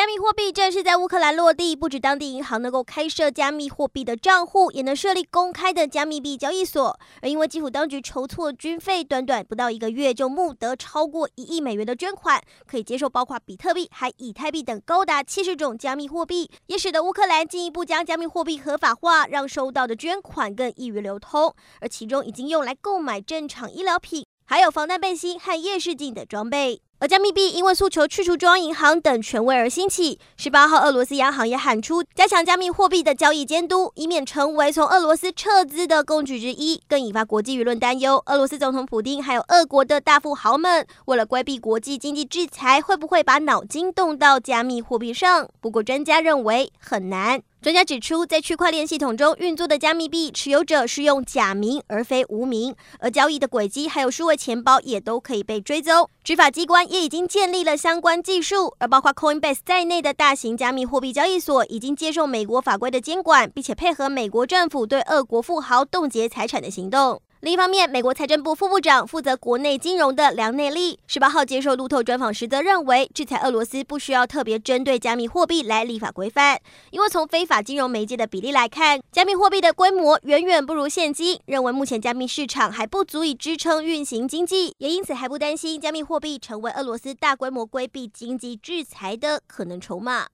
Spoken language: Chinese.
加密货币正式在乌克兰落地，不止当地银行能够开设加密货币的账户，也能设立公开的加密币交易所。而因为基辅当局筹措军费，短短不到一个月就募得超过一亿美元的捐款，可以接受包括比特币、还以太币等高达七十种加密货币，也使得乌克兰进一步将加密货币合法化，让收到的捐款更易于流通。而其中已经用来购买正常医疗品，还有防弹背心和夜视镜等装备。而加密币因为诉求去除中央银行等权威而兴起。十八号，俄罗斯央行也喊出加强加密货币的交易监督，以免成为从俄罗斯撤资的工具之一，更引发国际舆论担忧。俄罗斯总统普丁还有俄国的大富豪们，为了规避国际经济制裁，会不会把脑筋动到加密货币上？不过专家认为很难。专家指出，在区块链系统中运作的加密币持有者是用假名而非无名，而交易的轨迹还有数位钱包也都可以被追踪。执法机关也已经建立了相关技术，而包括 Coinbase 在内的大型加密货币交易所已经接受美国法规的监管，并且配合美国政府对俄国富豪冻结财产的行动。另一方面，美国财政部副部长负责国内金融的梁内利十八号接受路透专访时，则认为制裁俄罗斯不需要特别针对加密货币来立法规范，因为从非法金融媒介的比例来看，加密货币的规模远远不如现金。认为目前加密市场还不足以支撑运行经济，也因此还不担心加密货币成为俄罗斯大规模规避经济制裁的可能筹码。